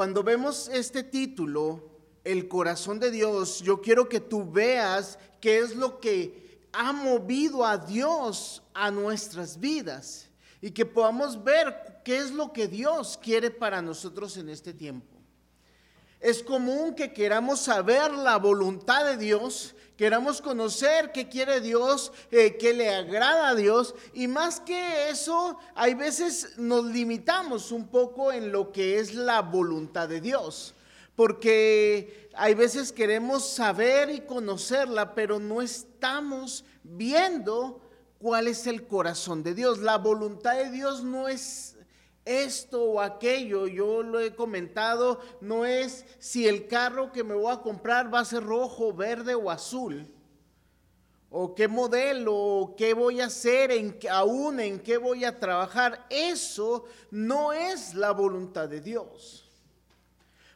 cuando vemos este título, El corazón de Dios, yo quiero que tú veas qué es lo que ha movido a Dios a nuestras vidas y que podamos ver qué es lo que Dios quiere para nosotros en este tiempo. Es común que queramos saber la voluntad de Dios, queramos conocer qué quiere Dios, eh, qué le agrada a Dios, y más que eso, hay veces nos limitamos un poco en lo que es la voluntad de Dios, porque hay veces queremos saber y conocerla, pero no estamos viendo cuál es el corazón de Dios. La voluntad de Dios no es esto o aquello, yo lo he comentado, no es si el carro que me voy a comprar va a ser rojo, verde o azul, o qué modelo, o qué voy a hacer, en, aún en qué voy a trabajar. Eso no es la voluntad de Dios.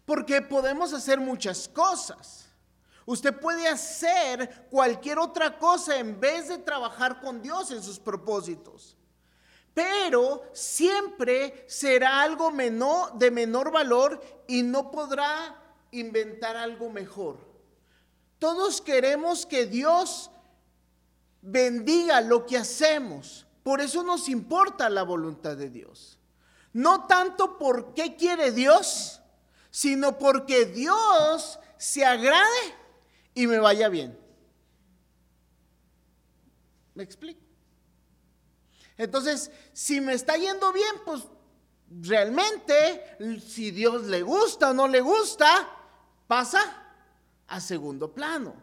Porque podemos hacer muchas cosas. Usted puede hacer cualquier otra cosa en vez de trabajar con Dios en sus propósitos pero siempre será algo menor, de menor valor y no podrá inventar algo mejor. Todos queremos que Dios bendiga lo que hacemos. Por eso nos importa la voluntad de Dios. No tanto por qué quiere Dios, sino porque Dios se agrade y me vaya bien. ¿Me explico? Entonces, si me está yendo bien, pues realmente, si Dios le gusta o no le gusta, pasa a segundo plano.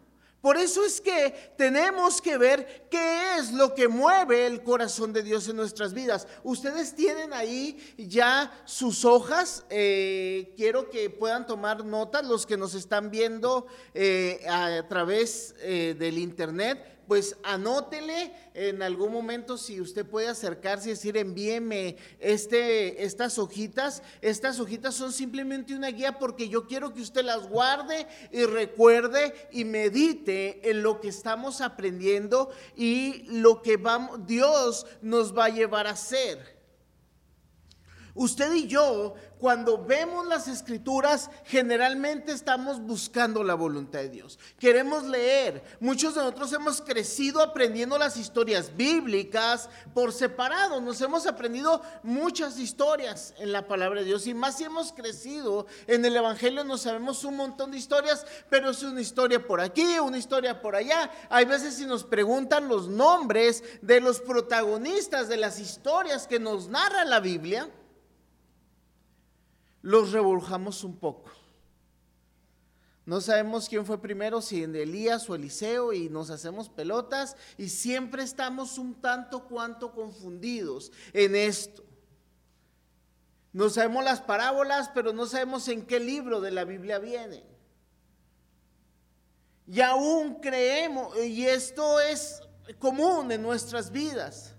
Por eso es que tenemos que ver qué es lo que mueve el corazón de Dios en nuestras vidas. Ustedes tienen ahí ya sus hojas. Eh, quiero que puedan tomar notas los que nos están viendo eh, a través eh, del internet pues anótele en algún momento si usted puede acercarse y decir envíeme este, estas hojitas. Estas hojitas son simplemente una guía porque yo quiero que usted las guarde y recuerde y medite en lo que estamos aprendiendo y lo que vamos, Dios nos va a llevar a hacer. Usted y yo cuando vemos las escrituras, generalmente estamos buscando la voluntad de Dios. Queremos leer. Muchos de nosotros hemos crecido aprendiendo las historias bíblicas por separado. Nos hemos aprendido muchas historias en la palabra de Dios. Y más si hemos crecido en el Evangelio, nos sabemos un montón de historias, pero es una historia por aquí, una historia por allá. Hay veces si nos preguntan los nombres de los protagonistas de las historias que nos narra la Biblia, los revolujamos un poco. No sabemos quién fue primero, si en Elías o Eliseo, y nos hacemos pelotas y siempre estamos un tanto cuanto confundidos en esto. No sabemos las parábolas, pero no sabemos en qué libro de la Biblia vienen. Y aún creemos, y esto es común en nuestras vidas.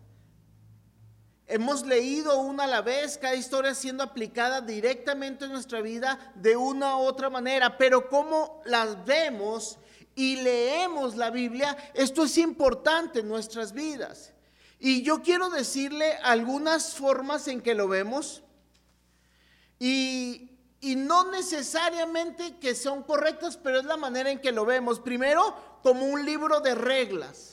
Hemos leído una a la vez, cada historia siendo aplicada directamente en nuestra vida de una u otra manera, pero cómo las vemos y leemos la Biblia, esto es importante en nuestras vidas. Y yo quiero decirle algunas formas en que lo vemos y, y no necesariamente que son correctas, pero es la manera en que lo vemos. Primero, como un libro de reglas.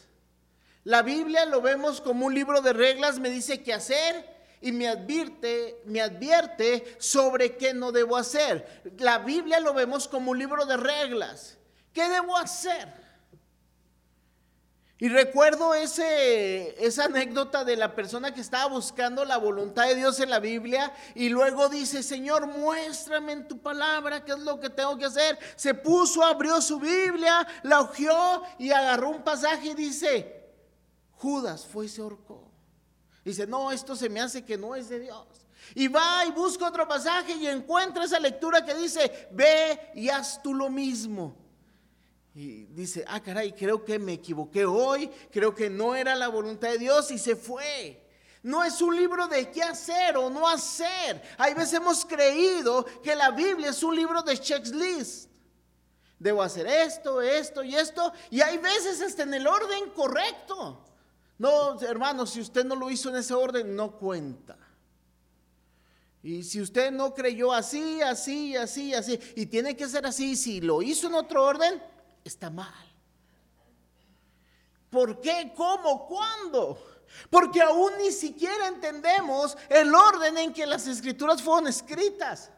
La Biblia lo vemos como un libro de reglas, me dice qué hacer y me advierte, me advierte sobre qué no debo hacer. La Biblia lo vemos como un libro de reglas. ¿Qué debo hacer? Y recuerdo ese, esa anécdota de la persona que estaba buscando la voluntad de Dios en la Biblia y luego dice, Señor, muéstrame en tu palabra qué es lo que tengo que hacer. Se puso, abrió su Biblia, la hojeó y agarró un pasaje y dice, Judas fue y se ahorcó. Dice, no, esto se me hace que no es de Dios. Y va y busca otro pasaje y encuentra esa lectura que dice, ve y haz tú lo mismo. Y dice, ah, caray, creo que me equivoqué hoy, creo que no era la voluntad de Dios y se fue. No es un libro de qué hacer o no hacer. Hay veces hemos creído que la Biblia es un libro de checklist. Debo hacer esto, esto y esto. Y hay veces hasta en el orden correcto. No, hermano, si usted no lo hizo en ese orden, no cuenta. Y si usted no creyó así, así, así, así, y tiene que ser así, si lo hizo en otro orden, está mal. ¿Por qué? ¿Cómo? ¿Cuándo? Porque aún ni siquiera entendemos el orden en que las escrituras fueron escritas.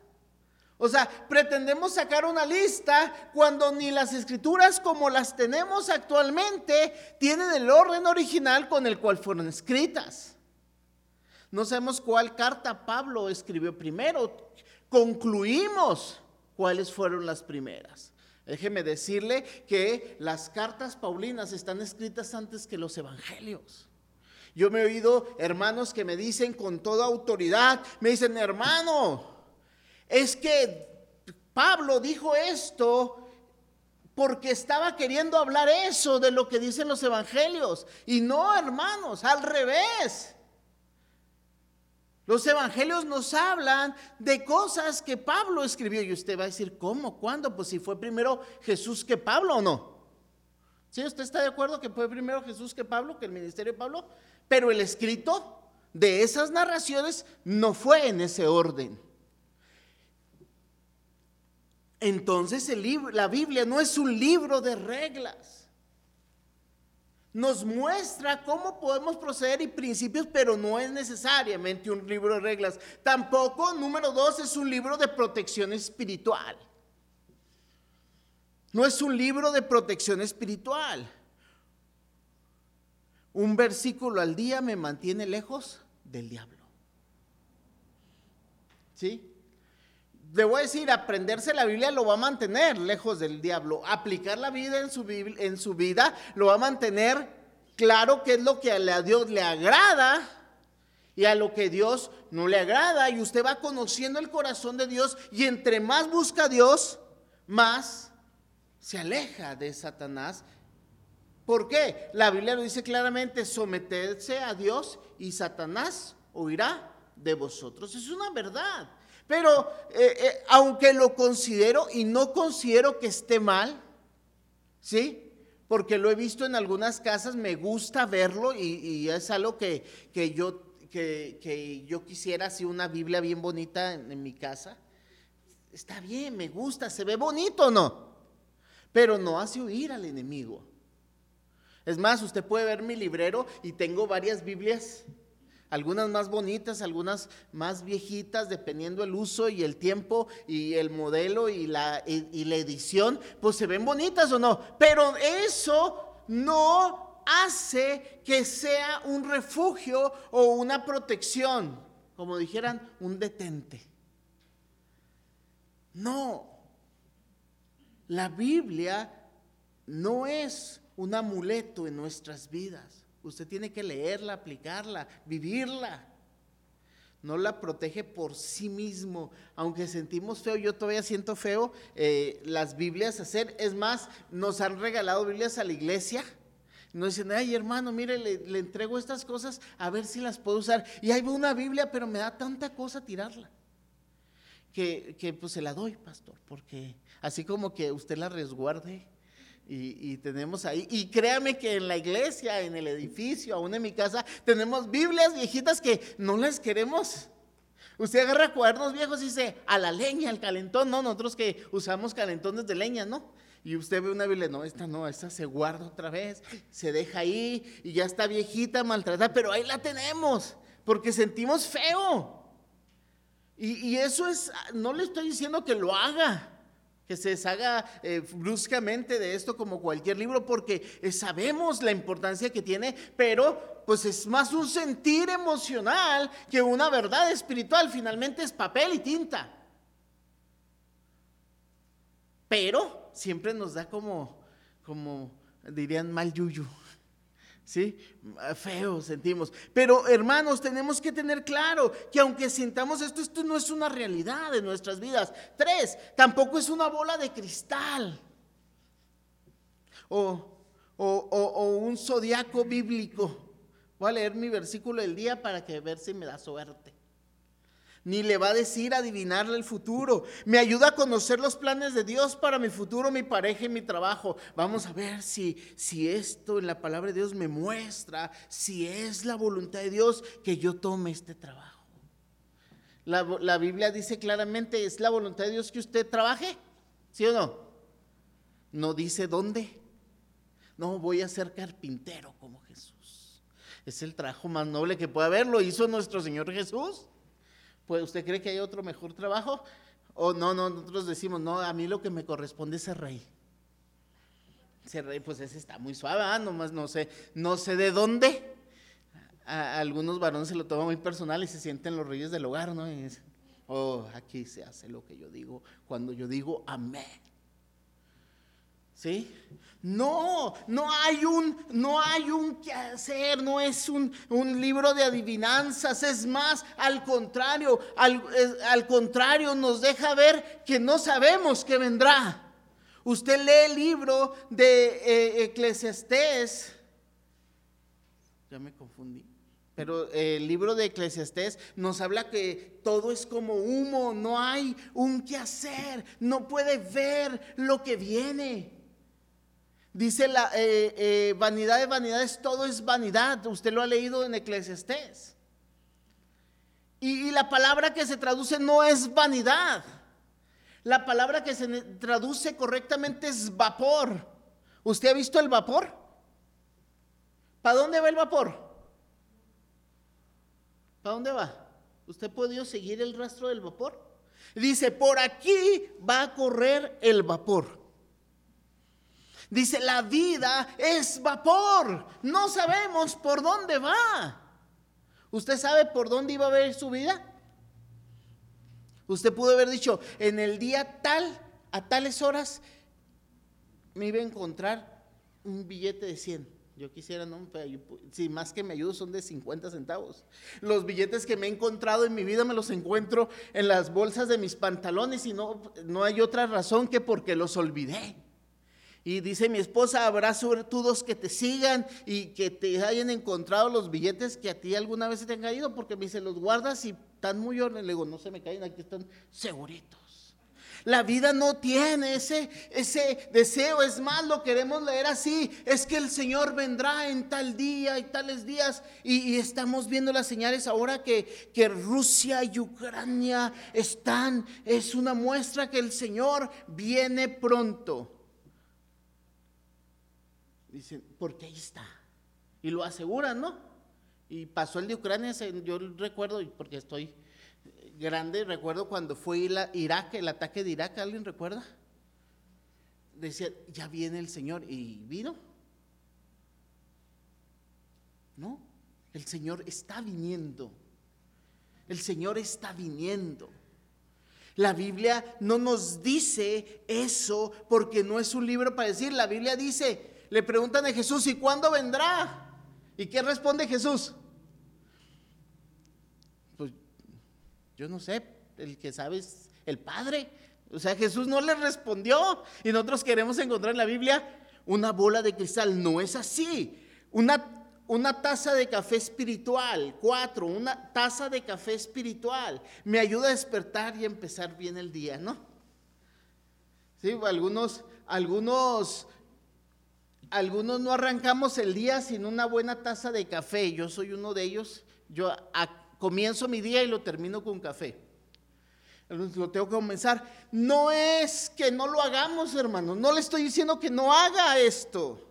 O sea, pretendemos sacar una lista cuando ni las escrituras como las tenemos actualmente tienen el orden original con el cual fueron escritas. No sabemos cuál carta Pablo escribió primero. Concluimos cuáles fueron las primeras. Déjeme decirle que las cartas paulinas están escritas antes que los evangelios. Yo me he oído hermanos que me dicen con toda autoridad, me dicen, hermano, es que Pablo dijo esto porque estaba queriendo hablar eso de lo que dicen los evangelios. Y no, hermanos, al revés. Los evangelios nos hablan de cosas que Pablo escribió. Y usted va a decir, ¿cómo? ¿Cuándo? Pues si fue primero Jesús que Pablo o no. ¿Sí? ¿Usted está de acuerdo que fue primero Jesús que Pablo, que el ministerio de Pablo? Pero el escrito de esas narraciones no fue en ese orden. Entonces el libro, la Biblia no es un libro de reglas. Nos muestra cómo podemos proceder y principios, pero no es necesariamente un libro de reglas. Tampoco, número dos, es un libro de protección espiritual. No es un libro de protección espiritual. Un versículo al día me mantiene lejos del diablo. ¿Sí? Le voy a decir, aprenderse la Biblia lo va a mantener lejos del diablo. Aplicar la vida en su, vida lo va a mantener claro qué es lo que a Dios le agrada y a lo que Dios no le agrada. Y usted va conociendo el corazón de Dios y entre más busca a Dios, más se aleja de Satanás. ¿Por qué? La Biblia lo dice claramente, someterse a Dios y Satanás oirá de vosotros. Es una verdad. Pero eh, eh, aunque lo considero y no considero que esté mal, ¿sí? Porque lo he visto en algunas casas, me gusta verlo y, es algo que, yo, que, yo quisiera, así una Biblia bien bonita en, mi casa. Está bien, me gusta, se ve bonito, ¿no? Pero no hace huir al enemigo. Es más, usted puede ver mi librero y tengo varias Biblias algunas más bonitas, algunas más viejitas, dependiendo el uso y el tiempo y el modelo y la, edición, pues se ven bonitas o no. Pero eso no hace que sea un refugio o una protección, como dijeran, un detente. No, la Biblia no es un amuleto en nuestras vidas. Usted tiene que leerla, aplicarla, vivirla. No la protege por sí mismo. Aunque sentimos feo, yo todavía siento feo eh, las Biblias hacer. Es más, nos han regalado Biblias a la iglesia. Nos dicen, ay hermano, mire, le, entrego estas cosas a ver si las puedo usar. Y va una Biblia, pero me da tanta cosa tirarla. Que, que pues se la doy, pastor, porque así como que usted la resguarde y, tenemos ahí, y créame que en la iglesia, en el edificio, aún en mi casa, tenemos Biblias viejitas que no las queremos. Usted agarra cuadernos viejos y dice, a la leña, al calentón, no, nosotros que usamos calentones de leña, ¿no? Y usted ve una Biblia, no, esta no, esta se guarda otra vez, se deja ahí y ya está viejita, maltratada, pero ahí la tenemos, porque sentimos feo. Y, y eso es, no le estoy diciendo que lo haga, que se deshaga eh, bruscamente de esto como cualquier libro, porque eh, sabemos la importancia que tiene, pero pues es más un sentir emocional que una verdad espiritual. Finalmente es papel y tinta. Pero siempre nos da como, como dirían mal yuyu. ¿Sí? Feo sentimos. Pero hermanos, tenemos que tener claro que aunque sintamos esto, esto no es una realidad en nuestras vidas. Tres, tampoco es una bola de cristal. O, o un zodiaco bíblico. Voy a leer mi versículo del día para que ver si me da suerte ni le va a decir adivinarle el futuro. Me ayuda a conocer los planes de Dios para mi futuro, mi pareja y mi trabajo. Vamos a ver si, si esto en la palabra de Dios me muestra, si es la voluntad de Dios que yo tome este trabajo. La, la Biblia dice claramente, es la voluntad de Dios que usted trabaje, ¿sí o no? No dice dónde. No, voy a ser carpintero como Jesús. Es el trabajo más noble que puede haber, lo hizo nuestro Señor Jesús. ¿Usted cree que hay otro mejor trabajo? O no, no, nosotros decimos, no, a mí lo que me corresponde es ser rey. Ser rey, pues ese está muy suave, ¿ah? nomás no sé, no sé de dónde. Algunos varones se lo toman muy personal y se sienten los reyes del hogar, ¿no? Y oh, aquí se hace lo que yo digo cuando yo digo amén. ¿Sí? No, no hay un, no hay un qué hacer, no es un, un libro de adivinanzas, es más, al contrario, al, al, contrario, nos deja ver que no sabemos qué vendrá. Usted lee el libro de eh, Eclesiastés, ya me confundí, pero el libro de Eclesiastés nos habla que todo es como humo, no hay un qué hacer, no puede ver lo que viene. Dice la eh, eh, vanidad de vanidades, todo es vanidad. Usted lo ha leído en Eclesiastés. Y, y la palabra que se traduce no es vanidad. La palabra que se traduce correctamente es vapor. ¿Usted ha visto el vapor? ¿Para dónde va el vapor? ¿Para dónde va? ¿Usted ha podido seguir el rastro del vapor? Dice, por aquí va a correr el vapor. Dice, la vida es vapor. No sabemos por dónde va. ¿Usted sabe por dónde iba a ver su vida? Usted pudo haber dicho, en el día tal, a tales horas, me iba a encontrar un billete de 100. Yo quisiera, no, si más que me ayudo son de 50 centavos. Los billetes que me he encontrado en mi vida me los encuentro en las bolsas de mis pantalones y no, no hay otra razón que porque los olvidé. Y dice mi esposa, habrá suertudos que te sigan y que te hayan encontrado los billetes que a ti alguna vez se te han caído, porque me dice, los guardas y están muy orden. Le digo, no se me caen, aquí están seguritos. La vida no tiene ese, ese deseo, es más, lo queremos leer así, es que el Señor vendrá en tal día y tales días. Y, y estamos viendo las señales ahora que, que Rusia y Ucrania están, es una muestra que el Señor viene pronto. Dicen, porque ahí está. Y lo aseguran, ¿no? Y pasó el de Ucrania, yo recuerdo, porque estoy grande, recuerdo cuando fue Irak, el ataque de Irak, ¿alguien recuerda? Decía, ya viene el Señor, y vino. No, el Señor está viniendo. El Señor está viniendo. La Biblia no nos dice eso porque no es un libro para decir, la Biblia dice, le preguntan a Jesús, ¿y cuándo vendrá? ¿Y qué responde Jesús? Pues yo no sé, el que sabe es el Padre. O sea, Jesús no le respondió y nosotros queremos encontrar en la Biblia una bola de cristal. No es así. Una, una taza de café espiritual. Cuatro, una taza de café espiritual. Me ayuda a despertar y empezar bien el día, ¿no? Sí, algunos, algunos algunos no arrancamos el día sin una buena taza de café. Yo soy uno de ellos. Yo comienzo mi día y lo termino con café. Lo tengo que comenzar. No es que no lo hagamos, hermano. No le estoy diciendo que no haga esto.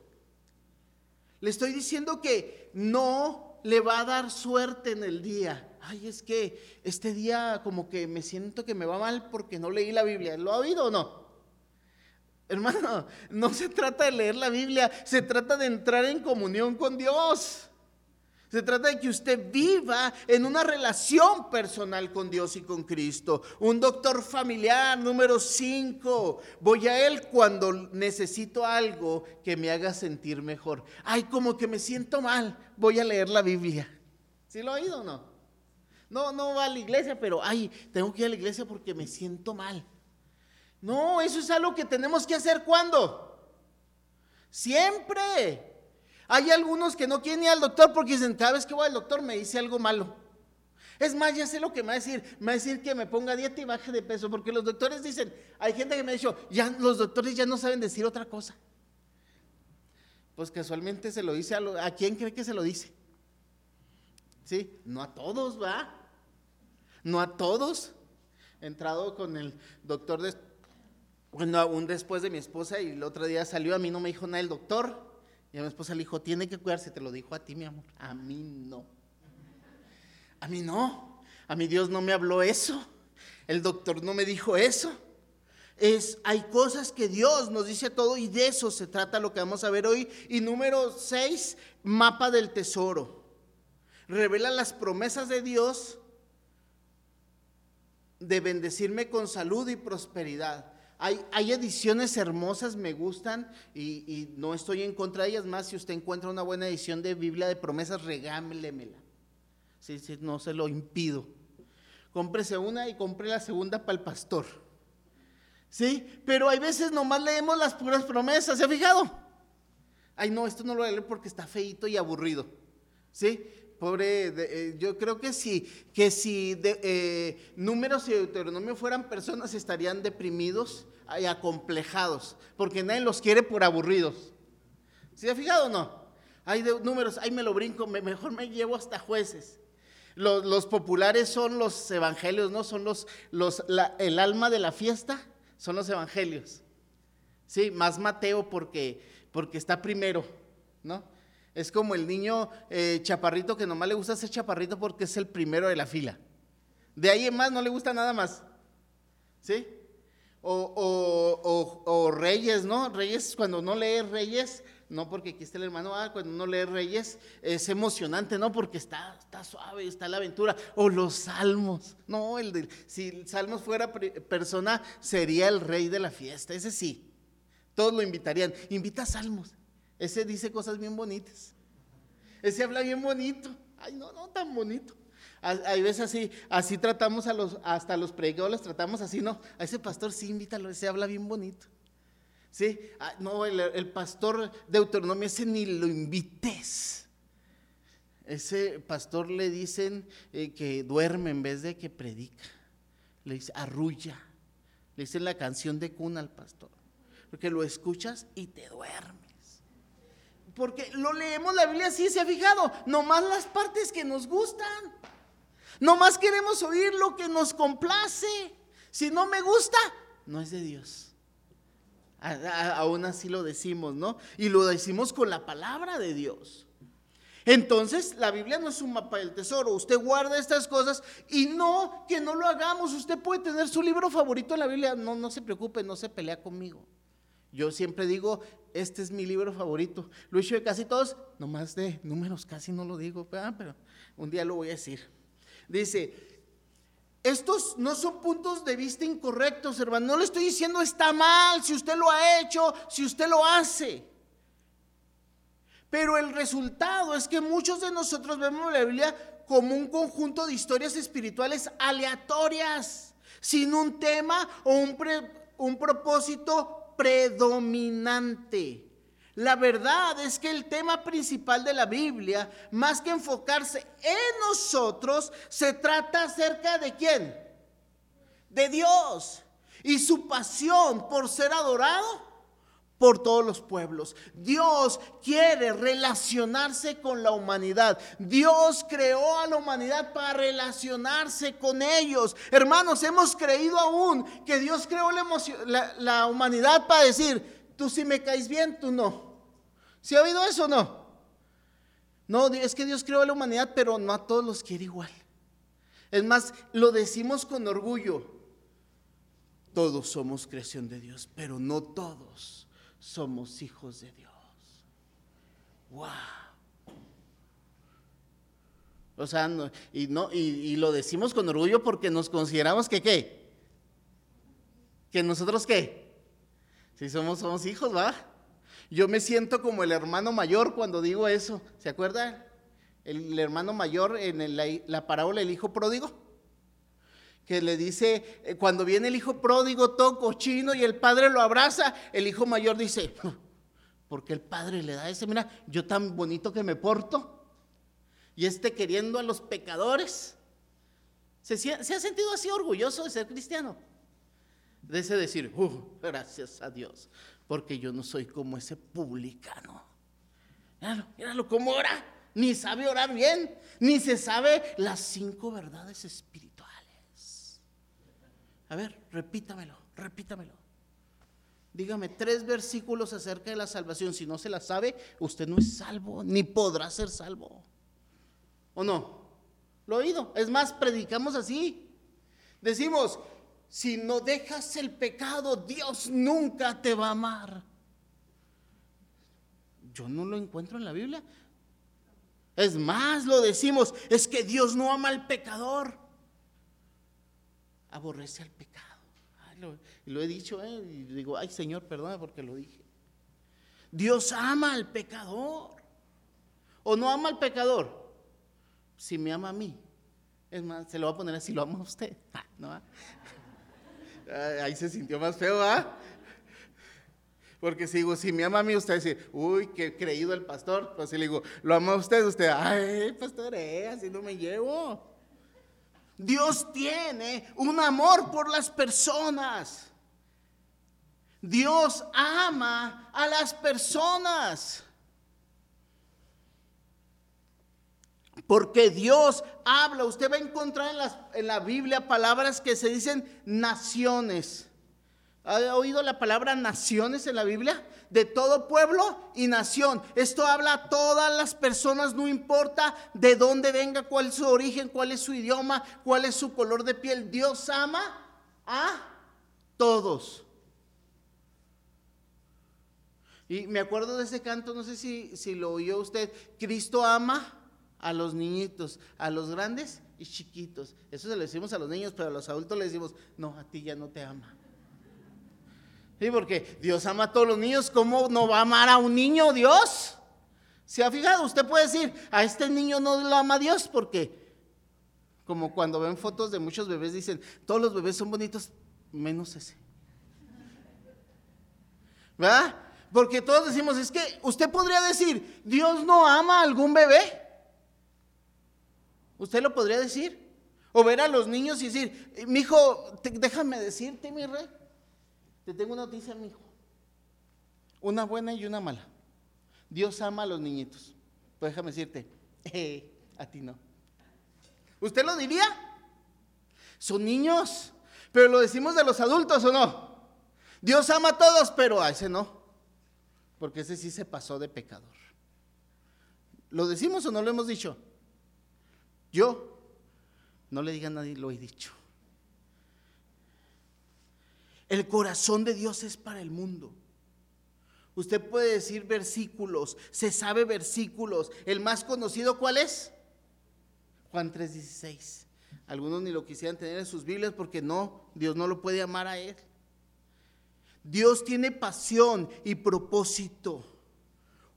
Le estoy diciendo que no le va a dar suerte en el día. Ay, es que este día como que me siento que me va mal porque no leí la Biblia. ¿Lo ha oído o no? Hermano, no se trata de leer la Biblia, se trata de entrar en comunión con Dios. Se trata de que usted viva en una relación personal con Dios y con Cristo. Un doctor familiar número 5. Voy a Él cuando necesito algo que me haga sentir mejor. Ay, como que me siento mal. Voy a leer la Biblia. ¿Sí lo ha oído o no? No, no va a la iglesia, pero ay, tengo que ir a la iglesia porque me siento mal. No, eso es algo que tenemos que hacer cuando. Siempre. Hay algunos que no quieren ir al doctor porque dicen, cada vez que voy al doctor me dice algo malo. Es más, ya sé lo que me va a decir. Me va a decir que me ponga dieta y baje de peso. Porque los doctores dicen, hay gente que me ha dicho, ya los doctores ya no saben decir otra cosa. Pues casualmente se lo dice a, lo, a quién cree que se lo dice. ¿Sí? No a todos, ¿va? No a todos. Entrado con el doctor, de, bueno, aún después de mi esposa y el otro día salió, a mí no me dijo nada el doctor. Y a mi esposa le dijo, tiene que cuidarse, te lo dijo a ti, mi amor. A mí no. A mí no. A mi Dios no me habló eso. El doctor no me dijo eso. Es, hay cosas que Dios nos dice todo y de eso se trata lo que vamos a ver hoy. Y número 6, mapa del tesoro. Revela las promesas de Dios de bendecirme con salud y prosperidad. Hay, ediciones hermosas, me gustan y, no estoy en contra de ellas. Más, si usted encuentra una buena edición de Biblia de promesas, regámlemela. Sí, sí, no se lo impido. Cómprese una y compre la segunda para el pastor. ¿Sí? Pero hay veces nomás leemos las puras promesas, ¿se ha fijado? Ay, no, esto no lo voy a leer porque está feito y aburrido. ¿Sí? Pobre, eh, yo creo que si, que si de, eh, números y deuteronomio fueran personas estarían deprimidos y acomplejados, porque nadie los quiere por aburridos. ¿Se ha fijado o no? Hay números, ahí me lo brinco, mejor me llevo hasta jueces. Los, populares son los evangelios, ¿no? Son los, los el alma de la fiesta, son los evangelios. Sí, más Mateo porque, porque está primero, ¿no? Es como el niño eh, chaparrito que nomás le gusta ser chaparrito porque es el primero de la fila. De ahí en más no le gusta nada más. ¿Sí? O, Reyes, ¿no? Reyes, cuando no lee Reyes, no porque aquí está el hermano, ah, cuando no lee Reyes es emocionante, ¿no? Porque está, está suave, está la aventura. O los salmos, no, el de, si Salmos fuera persona, sería el rey de la fiesta, ese sí. Todos lo invitarían. Invita a salmos. Ese dice cosas bien bonitas. Ese habla bien bonito. Ay, no, no, tan bonito. Hay veces así, así tratamos a los, hasta los predicadores tratamos así, no. A ese pastor sí invítalo, ese habla bien bonito. Sí, ah, no, el, pastor de autonomía ese ni lo invites. Ese pastor le dicen eh, que duerme en vez de que predica. Le dice, arrulla. Le dicen la canción de cuna al pastor. Porque lo escuchas y te duermes. Porque lo leemos la Biblia así, se ha fijado, nomás las partes que nos gustan. Nomás queremos oír lo que nos complace. Si no me gusta, no es de Dios. aún así lo decimos, ¿no? Y lo decimos con la palabra de Dios. Entonces, la Biblia no es un mapa del tesoro. Usted guarda estas cosas y no que no lo hagamos. Usted puede tener su libro favorito en la Biblia. No, no se preocupe, no se pelea conmigo. Yo siempre digo, este es mi libro favorito. Lo he de casi todos, nomás de números casi no lo digo, pero un día lo voy a decir. Dice, estos no son puntos de vista incorrectos, hermano. No le estoy diciendo está mal si usted lo ha hecho, si usted lo hace. Pero el resultado es que muchos de nosotros vemos la Biblia como un conjunto de historias espirituales aleatorias, sin un tema o un, un propósito predominante. La verdad es que el tema principal de la Biblia, más que enfocarse en nosotros, se trata acerca de quién? De Dios y su pasión por ser adorado por todos los pueblos. Dios quiere relacionarse con la humanidad. Dios creó a la humanidad para relacionarse con ellos. Hermanos, hemos creído aún que Dios creó la, humanidad para decir, tú si me caes bien, tú no. ¿Si ha oído eso o no? No, es que Dios creó a la humanidad, pero no a todos los quiere igual. Es más, lo decimos con orgullo. Todos somos creación de Dios, pero no todos somos hijos de Dios. ¡Wow! O sea, y, no, y, lo decimos con orgullo porque nos consideramos que qué. Que nosotros qué. Si somos, somos hijos, ¿va? Yo me siento como el hermano mayor cuando digo eso. ¿Se acuerdan? El, hermano mayor en la, la parábola del hijo pródigo que le dice, eh, cuando viene el hijo pródigo todo cochino y el padre lo abraza, el hijo mayor dice, porque el padre le da ese, mira, yo tan bonito que me porto, y este queriendo a los pecadores. ¿Se, ha sentido así orgulloso de ser cristiano? De ese decir, gracias a Dios, porque yo no soy como ese publicano. Míralo, míralo cómo ora, ni sabe orar bien, ni se sabe las cinco verdades espirituales. A ver, repítamelo, repítamelo. Dígame tres versículos acerca de la salvación. Si no se la sabe, usted no es salvo, ni podrá ser salvo. ¿O no? Lo he oído. Es más, predicamos así. Decimos, si no dejas el pecado, Dios nunca te va a amar. Yo no lo encuentro en la Biblia. Es más, lo decimos, es que Dios no ama al pecador. Aborrece al pecado. lo, lo, he dicho, ¿eh? y digo, ay Señor, perdona porque lo dije. Dios ama al pecador. ¿O no ama al pecador? Si me ama a mí. Es más, se lo va a poner así, lo ama a usted. Ah, ahí se sintió más feo, ¿ah? Porque si digo, si me ama a mí, usted dice, uy, qué creído el pastor. Pues si le digo, lo ama a usted, usted, ay, pastor, eh, así no me llevo. Dios tiene un amor por las personas. Dios ama a las personas. Porque Dios habla. Usted va a encontrar en, la Biblia palabras que se dicen naciones. ¿Ha oído la palabra naciones en la Biblia? De todo pueblo y nación. Esto habla a todas las personas, no importa de dónde venga, cuál es su origen, cuál es su idioma, cuál es su color de piel. Dios ama a todos. Y me acuerdo de ese canto, no sé si, si lo oyó usted. Cristo ama a los niñitos, a los grandes y chiquitos. Eso se lo decimos a los niños, pero a los adultos le decimos, no, a ti ya no te ama. Sí, porque Dios ama a todos los niños. ¿Cómo no va a amar a un niño Dios? ¿Se ha fijado? Usted puede decir, a este niño no lo ama Dios porque, como cuando ven fotos de muchos bebés, dicen, todos los bebés son bonitos, menos ese. ¿Verdad? Porque todos decimos, es que usted podría decir, Dios no ama a algún bebé. ¿Usted lo podría decir? O ver a los niños y decir, mi hijo, déjame decirte, mi rey, te tengo una noticia, mi hijo. Una buena y una mala. Dios ama a los niñitos. Pues déjame decirte, eh, a ti no. ¿Usted lo diría? Son niños. Pero lo decimos de los adultos o no. Dios ama a todos, pero a ese no. Porque ese sí se pasó de pecador. ¿Lo decimos o no lo hemos dicho? Yo, no le diga a nadie, lo he dicho. El corazón de Dios es para el mundo. Usted puede decir versículos, se sabe versículos. El más conocido, ¿cuál es? Juan 3:16. Algunos ni lo quisieran tener en sus Biblias porque no, Dios no lo puede amar a él. Dios tiene pasión y propósito.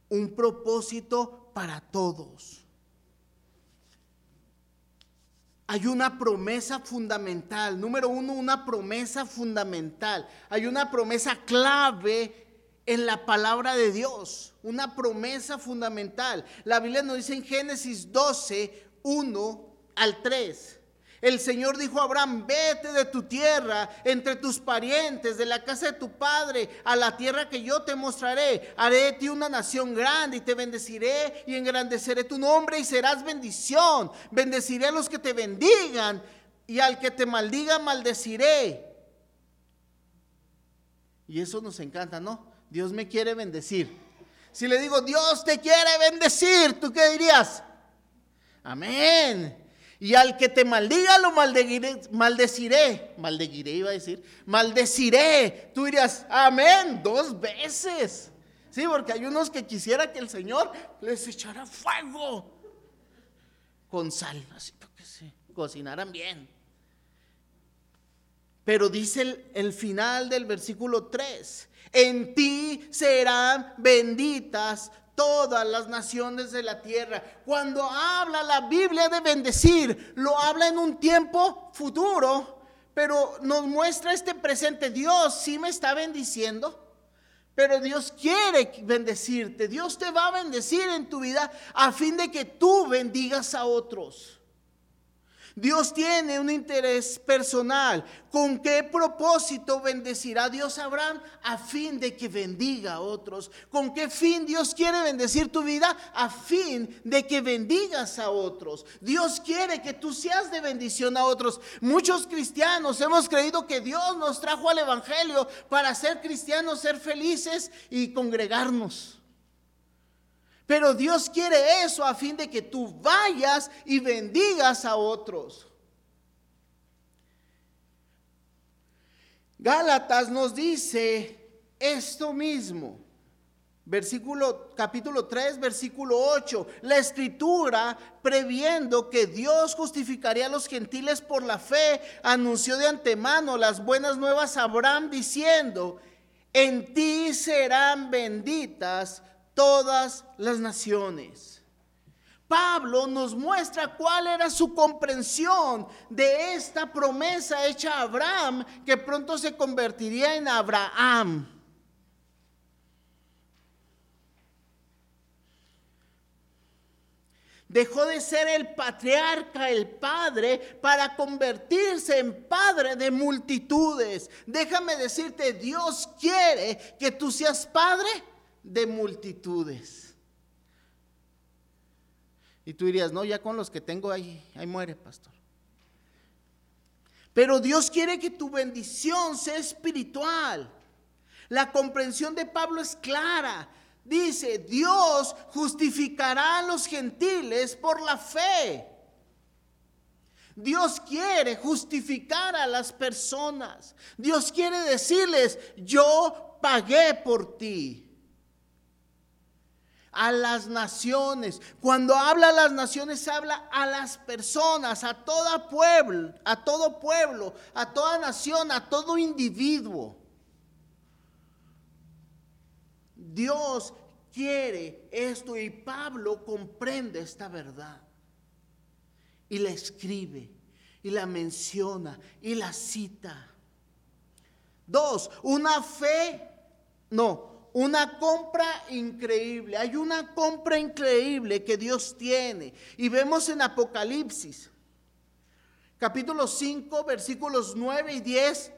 Un propósito para todos. Hay una promesa fundamental. Número uno, una promesa fundamental. Hay una promesa clave en la palabra de Dios. Una promesa fundamental. La Biblia nos dice en Génesis 12, 1 al 3. El Señor dijo a Abraham, vete de tu tierra, entre tus parientes, de la casa de tu padre, a la tierra que yo te mostraré. Haré de ti una nación grande y te bendeciré y engrandeceré tu nombre y serás bendición. Bendeciré a los que te bendigan y al que te maldiga maldeciré. Y eso nos encanta, ¿no? Dios me quiere bendecir. Si le digo, Dios te quiere bendecir, ¿tú qué dirías? Amén. Y al que te maldiga lo maldeciré, maldeciré, iba a decir, maldeciré. Tú dirías, amén, dos veces. Sí, porque hay unos que quisiera que el Señor les echara fuego con sal, así que sí, cocinaran bien. Pero dice el, el final del versículo 3, en ti serán benditas todas las naciones de la tierra. Cuando habla la Biblia de bendecir, lo habla en un tiempo futuro, pero nos muestra este presente. Dios sí me está bendiciendo, pero Dios quiere bendecirte. Dios te va a bendecir en tu vida a fin de que tú bendigas a otros. Dios tiene un interés personal. ¿Con qué propósito bendecirá Dios a Abraham? A fin de que bendiga a otros. ¿Con qué fin Dios quiere bendecir tu vida? A fin de que bendigas a otros. Dios quiere que tú seas de bendición a otros. Muchos cristianos hemos creído que Dios nos trajo al Evangelio para ser cristianos, ser felices y congregarnos. Pero Dios quiere eso a fin de que tú vayas y bendigas a otros. Gálatas nos dice esto mismo. Versículo capítulo 3, versículo 8. La escritura, previendo que Dios justificaría a los gentiles por la fe, anunció de antemano las buenas nuevas a Abraham diciendo, en ti serán benditas todas las naciones. Pablo nos muestra cuál era su comprensión de esta promesa hecha a Abraham, que pronto se convertiría en Abraham. Dejó de ser el patriarca, el padre, para convertirse en padre de multitudes. Déjame decirte, Dios quiere que tú seas padre de multitudes. Y tú dirías, no, ya con los que tengo ahí, ahí muere, pastor. Pero Dios quiere que tu bendición sea espiritual. La comprensión de Pablo es clara. Dice, Dios justificará a los gentiles por la fe. Dios quiere justificar a las personas. Dios quiere decirles, yo pagué por ti a las naciones. Cuando habla a las naciones, habla a las personas, a todo pueblo, a todo pueblo, a toda nación, a todo individuo. Dios quiere esto y Pablo comprende esta verdad. Y la escribe, y la menciona, y la cita. Dos, una fe, no, una compra increíble. Hay una compra increíble que Dios tiene. Y vemos en Apocalipsis, capítulo 5, versículos 9 y 10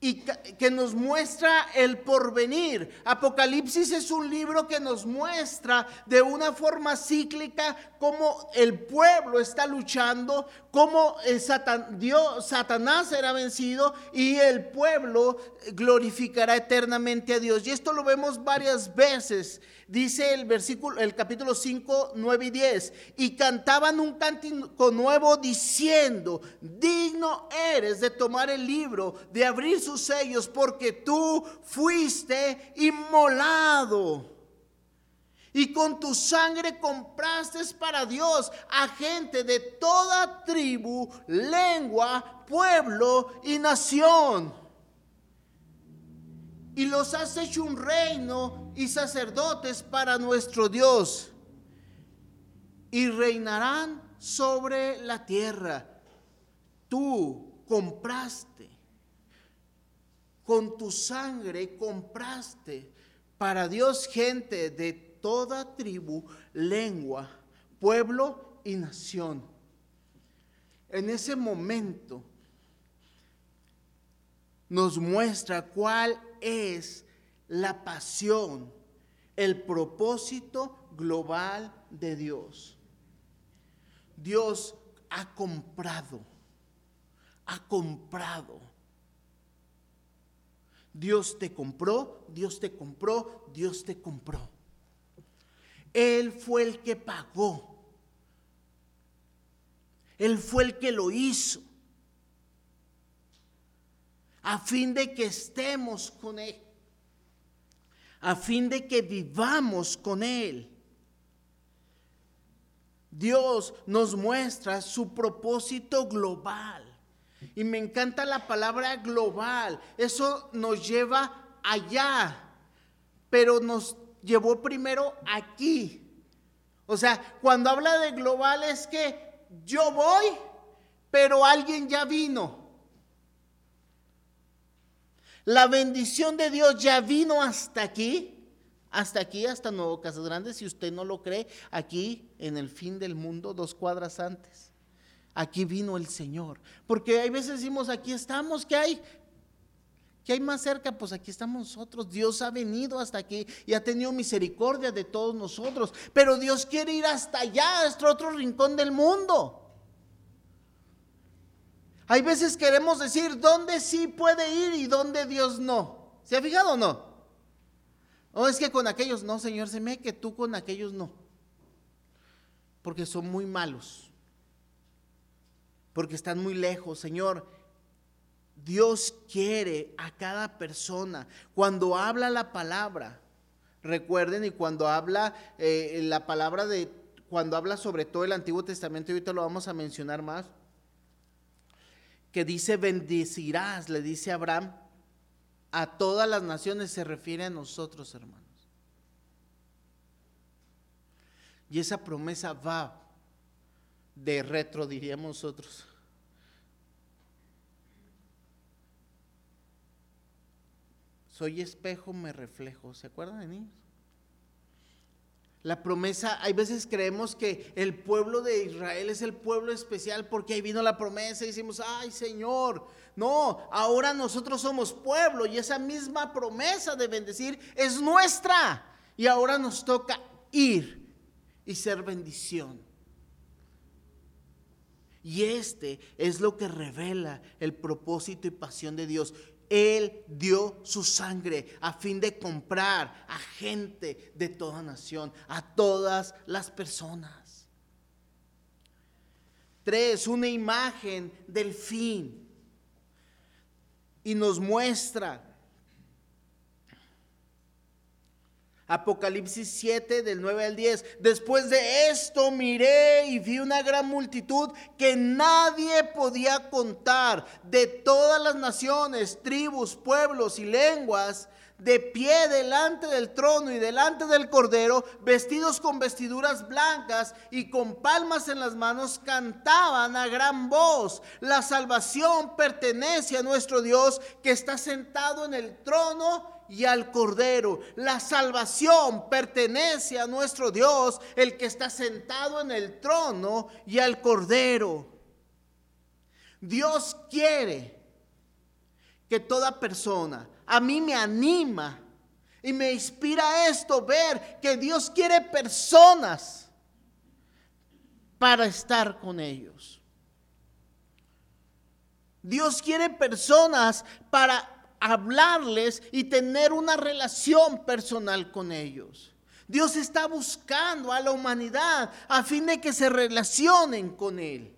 y que nos muestra el porvenir. Apocalipsis es un libro que nos muestra de una forma cíclica cómo el pueblo está luchando, cómo Dios, Satanás será vencido y el pueblo glorificará eternamente a Dios. Y esto lo vemos varias veces Dice el versículo, el capítulo 5, 9 y 10. Y cantaban un cántico nuevo diciendo, digno eres de tomar el libro, de abrir sus sellos, porque tú fuiste inmolado. Y con tu sangre compraste para Dios a gente de toda tribu, lengua, pueblo y nación y los has hecho un reino y sacerdotes para nuestro Dios. Y reinarán sobre la tierra. Tú compraste, con tu sangre compraste para Dios gente de toda tribu, lengua, pueblo y nación. En ese momento nos muestra cuál es la pasión, el propósito global de Dios. Dios ha comprado, ha comprado. Dios te compró, Dios te compró, Dios te compró. Él fue el que pagó. Él fue el que lo hizo a fin de que estemos con Él, a fin de que vivamos con Él. Dios nos muestra su propósito global. Y me encanta la palabra global. Eso nos lleva allá, pero nos llevó primero aquí. O sea, cuando habla de global es que yo voy, pero alguien ya vino. La bendición de Dios ya vino hasta aquí, Hasta aquí, hasta Nuevo Casas Grandes, si usted no lo cree, aquí en el fin del mundo, dos cuadras antes. Aquí vino el Señor. Porque hay veces decimos, aquí estamos, ¿qué hay? ¿Qué hay más cerca? Pues aquí estamos nosotros. Dios ha venido hasta aquí y ha tenido misericordia de todos nosotros. Pero Dios quiere ir hasta allá, hasta otro rincón del mundo. Hay veces queremos decir dónde sí puede ir y dónde Dios no. ¿Se ha fijado o no? O es que con aquellos no, Señor, se me que tú con aquellos no. Porque son muy malos. Porque están muy lejos, Señor. Dios quiere a cada persona. Cuando habla la palabra, recuerden, y cuando habla eh, la palabra de, cuando habla sobre todo el Antiguo Testamento, ahorita lo vamos a mencionar más que dice bendecirás, le dice Abraham, a todas las naciones se refiere a nosotros, hermanos. Y esa promesa va de retro, diríamos nosotros. Soy espejo, me reflejo. ¿Se acuerdan de niños? La promesa, hay veces creemos que el pueblo de Israel es el pueblo especial porque ahí vino la promesa y decimos, ay Señor, no, ahora nosotros somos pueblo y esa misma promesa de bendecir es nuestra. Y ahora nos toca ir y ser bendición. Y este es lo que revela el propósito y pasión de Dios. Él dio su sangre a fin de comprar a gente de toda nación, a todas las personas. Tres, una imagen del fin. Y nos muestra Apocalipsis 7 del 9 al 10. Después de esto miré y vi una gran multitud que nadie podía contar de todas las naciones, tribus, pueblos y lenguas de pie delante del trono y delante del cordero, vestidos con vestiduras blancas y con palmas en las manos, cantaban a gran voz, la salvación pertenece a nuestro Dios que está sentado en el trono y al Cordero. La salvación pertenece a nuestro Dios, el que está sentado en el trono y al Cordero. Dios quiere que toda persona, a mí me anima y me inspira esto, ver que Dios quiere personas para estar con ellos. Dios quiere personas para hablarles y tener una relación personal con ellos. Dios está buscando a la humanidad a fin de que se relacionen con Él.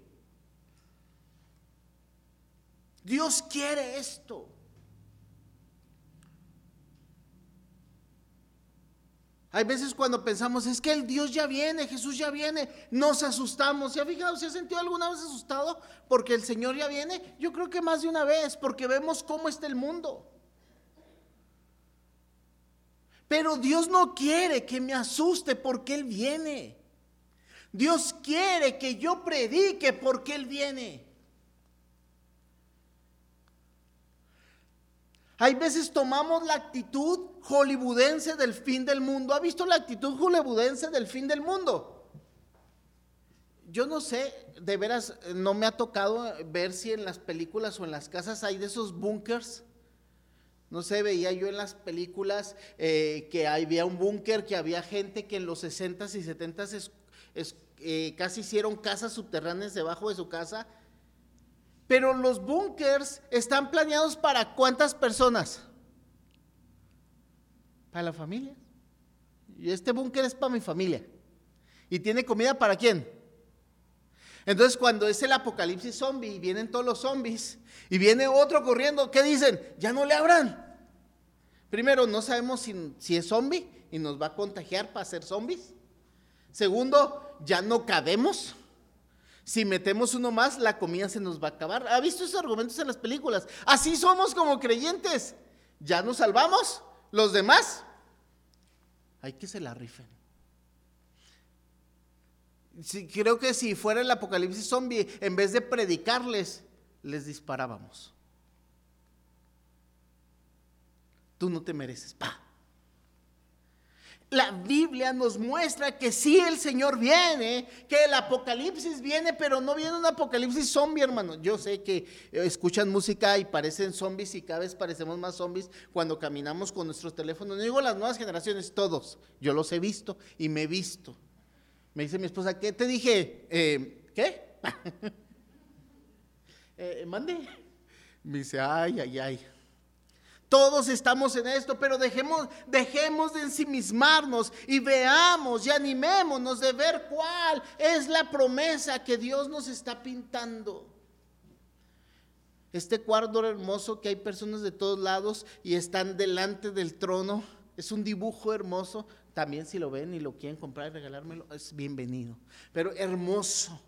Dios quiere esto. Hay veces cuando pensamos, es que el Dios ya viene, Jesús ya viene, nos asustamos. ¿Se ha fijado, se ha sentido alguna vez asustado porque el Señor ya viene? Yo creo que más de una vez, porque vemos cómo está el mundo. Pero Dios no quiere que me asuste porque Él viene. Dios quiere que yo predique porque Él viene. Hay veces tomamos la actitud hollywoodense del fin del mundo. ¿Ha visto la actitud hollywoodense del fin del mundo? Yo no sé, de veras, no me ha tocado ver si en las películas o en las casas hay de esos bunkers. No sé, veía yo en las películas eh, que había un búnker, que había gente que en los 60s y 70s eh, casi hicieron casas subterráneas debajo de su casa pero los búnkers están planeados para cuántas personas? Para la familia. Y este búnker es para mi familia. ¿Y tiene comida para quién? Entonces cuando es el apocalipsis zombie y vienen todos los zombies y viene otro corriendo, ¿qué dicen? Ya no le abran. Primero, no sabemos si, si es zombie y nos va a contagiar para ser zombies. Segundo, ya no cabemos si metemos uno más, la comida se nos va a acabar. ¿Ha visto esos argumentos en las películas? Así somos como creyentes. Ya nos salvamos. Los demás, hay que se la rifen. creo que si fuera el apocalipsis zombie, en vez de predicarles, les disparábamos. Tú no te mereces. Pa. La Biblia nos muestra que sí el Señor viene, que el apocalipsis viene, pero no viene un apocalipsis zombie, hermano. Yo sé que eh, escuchan música y parecen zombies y cada vez parecemos más zombies cuando caminamos con nuestros teléfonos. No digo las nuevas generaciones, todos. Yo los he visto y me he visto. Me dice mi esposa, ¿qué te dije? Eh, ¿Qué? eh, mande. Me dice, ay, ay, ay. Todos estamos en esto, pero dejemos, dejemos de ensimismarnos y veamos y animémonos de ver cuál es la promesa que Dios nos está pintando. Este cuadro hermoso que hay personas de todos lados y están delante del trono, es un dibujo hermoso. También si lo ven y lo quieren comprar y regalármelo, es bienvenido. Pero hermoso,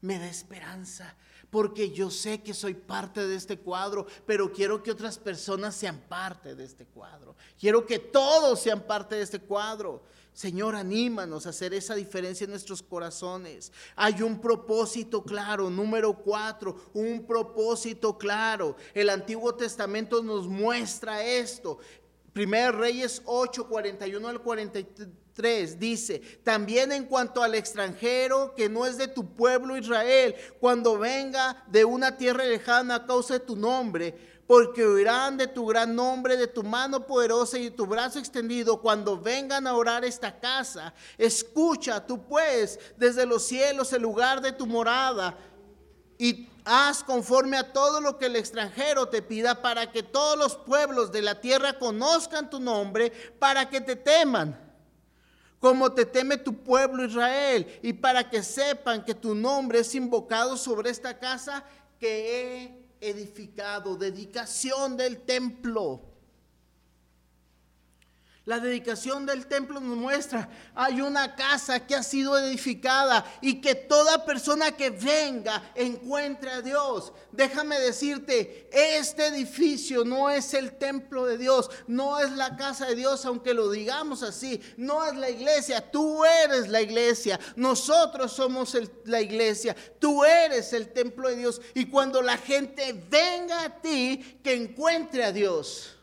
me da esperanza, porque yo sé que soy parte de este cuadro, pero quiero que otras personas sean parte de este cuadro. Quiero que todos sean parte de este cuadro. Señor, anímanos a hacer esa diferencia en nuestros corazones. Hay un propósito claro. Número cuatro, un propósito claro. El Antiguo Testamento nos muestra esto. Primer Reyes 8, 41 al 43 3 dice, también en cuanto al extranjero que no es de tu pueblo Israel, cuando venga de una tierra lejana a causa de tu nombre, porque oirán de tu gran nombre, de tu mano poderosa y de tu brazo extendido, cuando vengan a orar esta casa. Escucha tú pues desde los cielos el lugar de tu morada y haz conforme a todo lo que el extranjero te pida para que todos los pueblos de la tierra conozcan tu nombre, para que te teman como te teme tu pueblo Israel, y para que sepan que tu nombre es invocado sobre esta casa que he edificado, dedicación del templo. La dedicación del templo nos muestra, hay una casa que ha sido edificada y que toda persona que venga encuentre a Dios. Déjame decirte, este edificio no es el templo de Dios, no es la casa de Dios, aunque lo digamos así, no es la iglesia, tú eres la iglesia, nosotros somos la iglesia, tú eres el templo de Dios. Y cuando la gente venga a ti, que encuentre a Dios.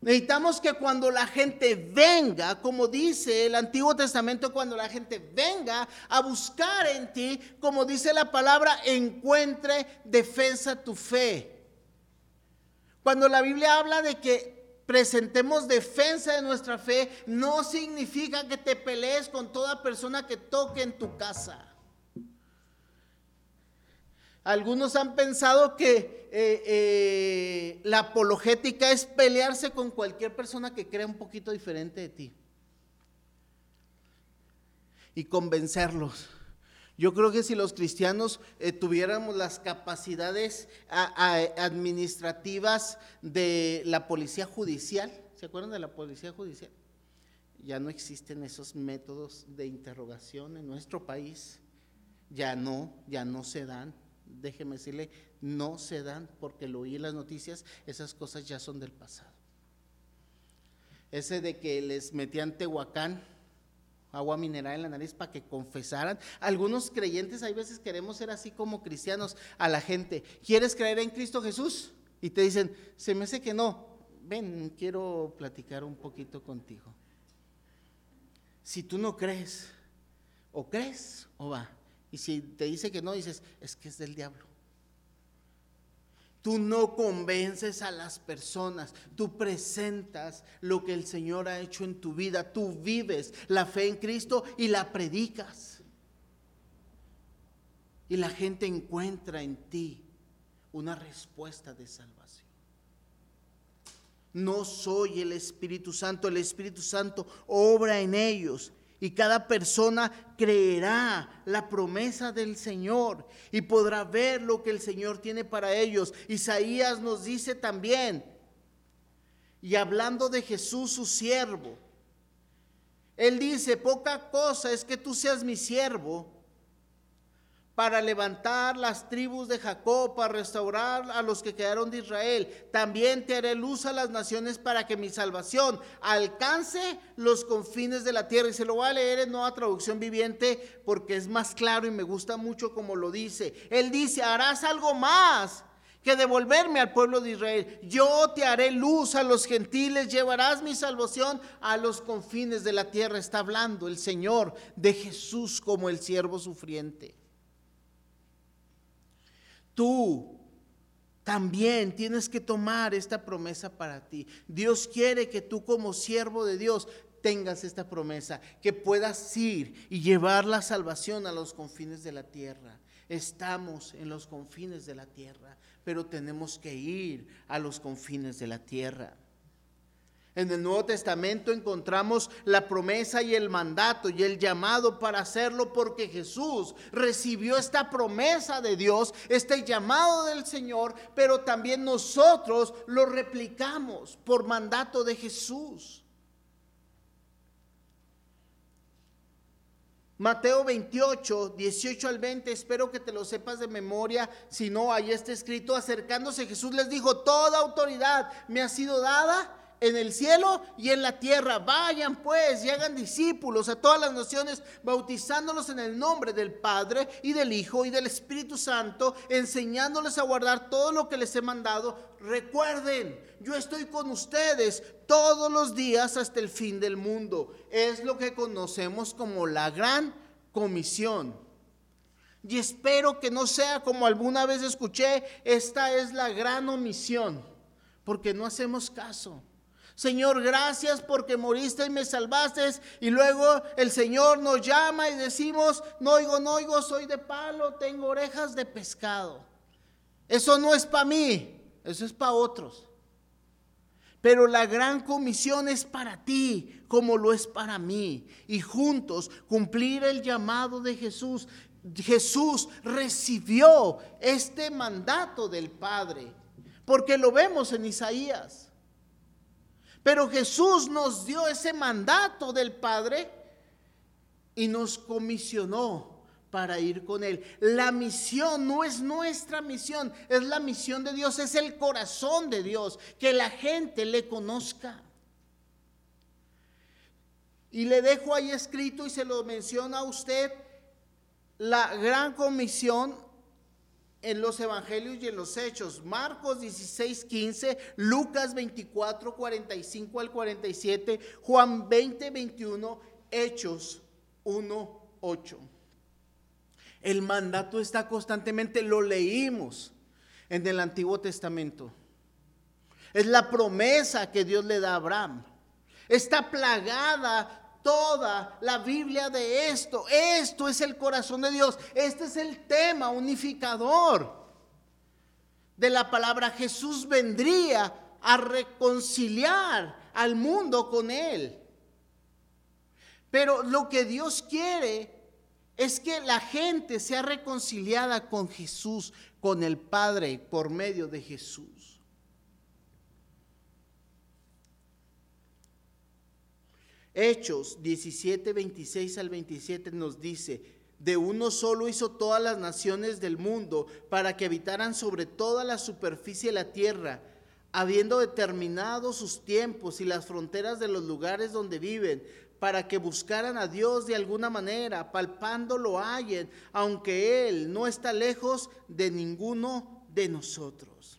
Necesitamos que cuando la gente venga, como dice el Antiguo Testamento, cuando la gente venga a buscar en ti, como dice la palabra, encuentre defensa tu fe. Cuando la Biblia habla de que presentemos defensa de nuestra fe, no significa que te pelees con toda persona que toque en tu casa. Algunos han pensado que eh, eh, la apologética es pelearse con cualquier persona que crea un poquito diferente de ti y convencerlos. Yo creo que si los cristianos eh, tuviéramos las capacidades administrativas de la policía judicial, ¿se acuerdan de la policía judicial? Ya no existen esos métodos de interrogación en nuestro país, ya no, ya no se dan déjeme decirle, no se dan porque lo oí en las noticias, esas cosas ya son del pasado. Ese de que les metían tehuacán, agua mineral en la nariz para que confesaran. Algunos creyentes, hay veces queremos ser así como cristianos a la gente. ¿Quieres creer en Cristo Jesús? Y te dicen, se me hace que no. Ven, quiero platicar un poquito contigo. Si tú no crees, o crees o va. Y si te dice que no, dices, es que es del diablo. Tú no convences a las personas, tú presentas lo que el Señor ha hecho en tu vida, tú vives la fe en Cristo y la predicas. Y la gente encuentra en ti una respuesta de salvación. No soy el Espíritu Santo, el Espíritu Santo obra en ellos y cada persona creerá la promesa del Señor y podrá ver lo que el Señor tiene para ellos. Isaías nos dice también, y hablando de Jesús su siervo, él dice, poca cosa es que tú seas mi siervo para levantar las tribus de Jacob, para restaurar a los que quedaron de Israel. También te haré luz a las naciones para que mi salvación alcance los confines de la tierra. Y se lo voy a leer en nueva traducción viviente porque es más claro y me gusta mucho como lo dice. Él dice, harás algo más que devolverme al pueblo de Israel. Yo te haré luz a los gentiles, llevarás mi salvación a los confines de la tierra. Está hablando el Señor de Jesús como el siervo sufriente. Tú también tienes que tomar esta promesa para ti. Dios quiere que tú como siervo de Dios tengas esta promesa, que puedas ir y llevar la salvación a los confines de la tierra. Estamos en los confines de la tierra, pero tenemos que ir a los confines de la tierra. En el Nuevo Testamento encontramos la promesa y el mandato y el llamado para hacerlo porque Jesús recibió esta promesa de Dios, este llamado del Señor, pero también nosotros lo replicamos por mandato de Jesús. Mateo 28, 18 al 20, espero que te lo sepas de memoria, si no, ahí está escrito, acercándose Jesús les dijo, toda autoridad me ha sido dada en el cielo y en la tierra. Vayan pues y hagan discípulos a todas las naciones, bautizándolos en el nombre del Padre y del Hijo y del Espíritu Santo, enseñándoles a guardar todo lo que les he mandado. Recuerden, yo estoy con ustedes todos los días hasta el fin del mundo. Es lo que conocemos como la gran comisión. Y espero que no sea como alguna vez escuché, esta es la gran omisión, porque no hacemos caso. Señor, gracias porque moriste y me salvaste. Y luego el Señor nos llama y decimos, no oigo, no oigo, soy de palo, tengo orejas de pescado. Eso no es para mí, eso es para otros. Pero la gran comisión es para ti, como lo es para mí. Y juntos cumplir el llamado de Jesús. Jesús recibió este mandato del Padre, porque lo vemos en Isaías. Pero Jesús nos dio ese mandato del Padre y nos comisionó para ir con Él. La misión no es nuestra misión, es la misión de Dios, es el corazón de Dios, que la gente le conozca. Y le dejo ahí escrito y se lo menciona a usted, la gran comisión en los evangelios y en los hechos. Marcos 16, 15, Lucas 24, 45 al 47, Juan 20, 21, Hechos 1, 8. El mandato está constantemente, lo leímos en el Antiguo Testamento. Es la promesa que Dios le da a Abraham. Está plagada toda la Biblia de esto. Esto es el corazón de Dios. Este es el tema unificador de la palabra. Jesús vendría a reconciliar al mundo con Él. Pero lo que Dios quiere es que la gente sea reconciliada con Jesús, con el Padre, por medio de Jesús. Hechos 17, 26 al 27 nos dice, de uno solo hizo todas las naciones del mundo para que habitaran sobre toda la superficie de la tierra, habiendo determinado sus tiempos y las fronteras de los lugares donde viven, para que buscaran a Dios de alguna manera, palpando lo hallen, aunque Él no está lejos de ninguno de nosotros.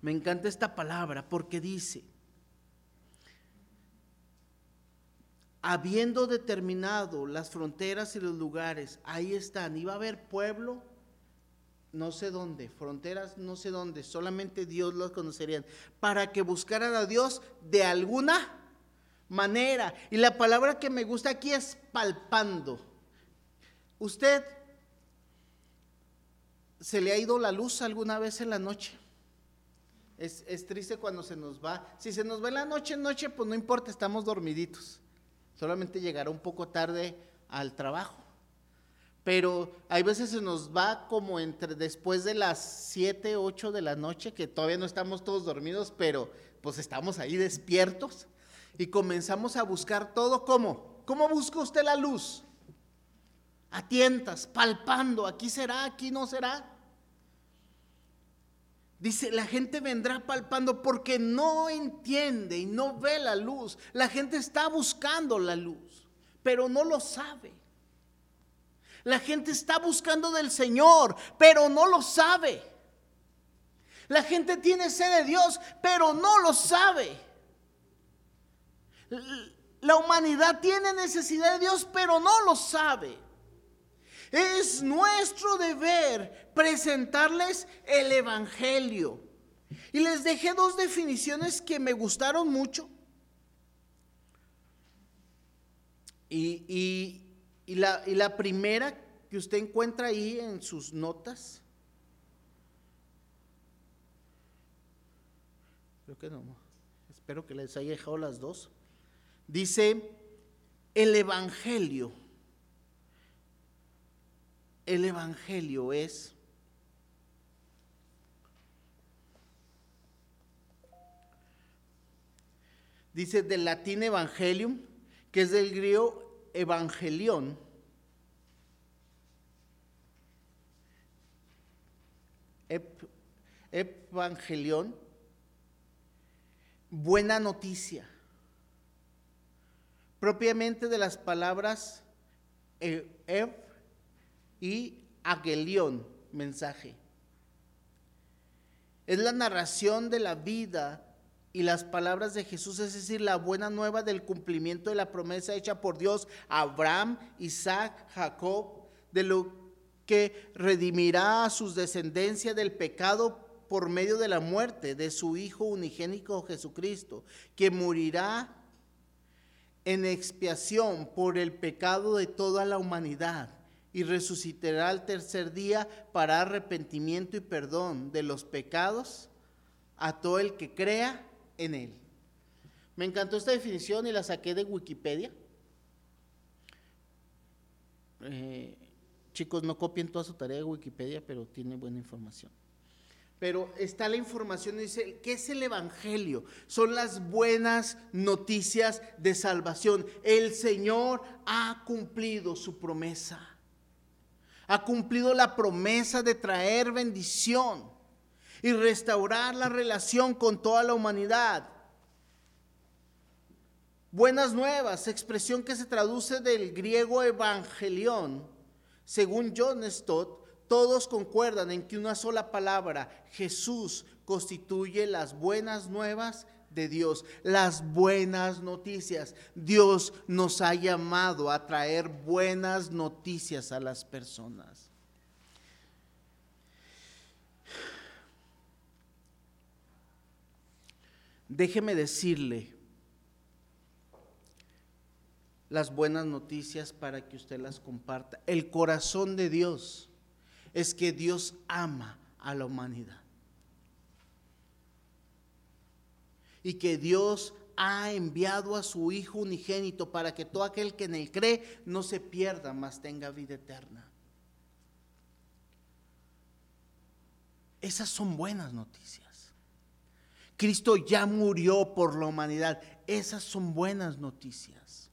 Me encanta esta palabra porque dice, habiendo determinado las fronteras y los lugares, ahí están. Iba a haber pueblo, no sé dónde, fronteras, no sé dónde, solamente Dios los conocerían, para que buscaran a Dios de alguna manera. Y la palabra que me gusta aquí es palpando. Usted se le ha ido la luz alguna vez en la noche. Es, es, triste cuando se nos va. Si se nos va en la noche, noche, pues no importa, estamos dormiditos solamente llegará un poco tarde al trabajo. Pero hay veces se nos va como entre después de las 7, 8 de la noche, que todavía no estamos todos dormidos, pero pues estamos ahí despiertos y comenzamos a buscar todo. ¿Cómo? ¿Cómo busca usted la luz? A tientas, palpando, aquí será, aquí no será. Dice, la gente vendrá palpando porque no entiende y no ve la luz. La gente está buscando la luz, pero no lo sabe. La gente está buscando del Señor, pero no lo sabe. La gente tiene sed de Dios, pero no lo sabe. La humanidad tiene necesidad de Dios, pero no lo sabe. Es nuestro deber presentarles el Evangelio. Y les dejé dos definiciones que me gustaron mucho. Y, la, y la primera que usted encuentra ahí en sus notas. Creo que no. Espero que les haya dejado las dos. Dice, el Evangelio el Evangelio es dice del latín evangelium, que es del griego evangelión. evangelión, buena noticia, propiamente de las palabras ev y Agelión, mensaje. Es la narración de la vida y las palabras de Jesús, es decir, la buena nueva del cumplimiento de la promesa hecha por Dios a Abraham, Isaac, Jacob, de lo que redimirá a sus descendencias del pecado por medio de la muerte de su Hijo unigénico Jesucristo, que morirá en expiación por el pecado de toda la humanidad y resucitará al tercer día para arrepentimiento y perdón de los pecados a todo el que crea en él. Me encantó esta definición y la saqué de Wikipedia. Eh, chicos, no copien toda su tarea de Wikipedia, pero tiene buena información. Pero está la información, dice, ¿qué es el Evangelio? Son las buenas noticias de salvación. El Señor ha cumplido su promesa ha cumplido la promesa de traer bendición y restaurar la relación con toda la humanidad. Buenas nuevas, expresión que se traduce del griego evangelión. Según John Stott, todos concuerdan en que una sola palabra, Jesús, constituye las buenas nuevas de Dios, las buenas noticias. Dios nos ha llamado a traer buenas noticias a las personas. Déjeme decirle las buenas noticias para que usted las comparta. El corazón de Dios es que Dios ama a la humanidad. Y que Dios ha enviado a su Hijo unigénito para que todo aquel que en él cree no se pierda, mas tenga vida eterna. Esas son buenas noticias. Cristo ya murió por la humanidad. Esas son buenas noticias.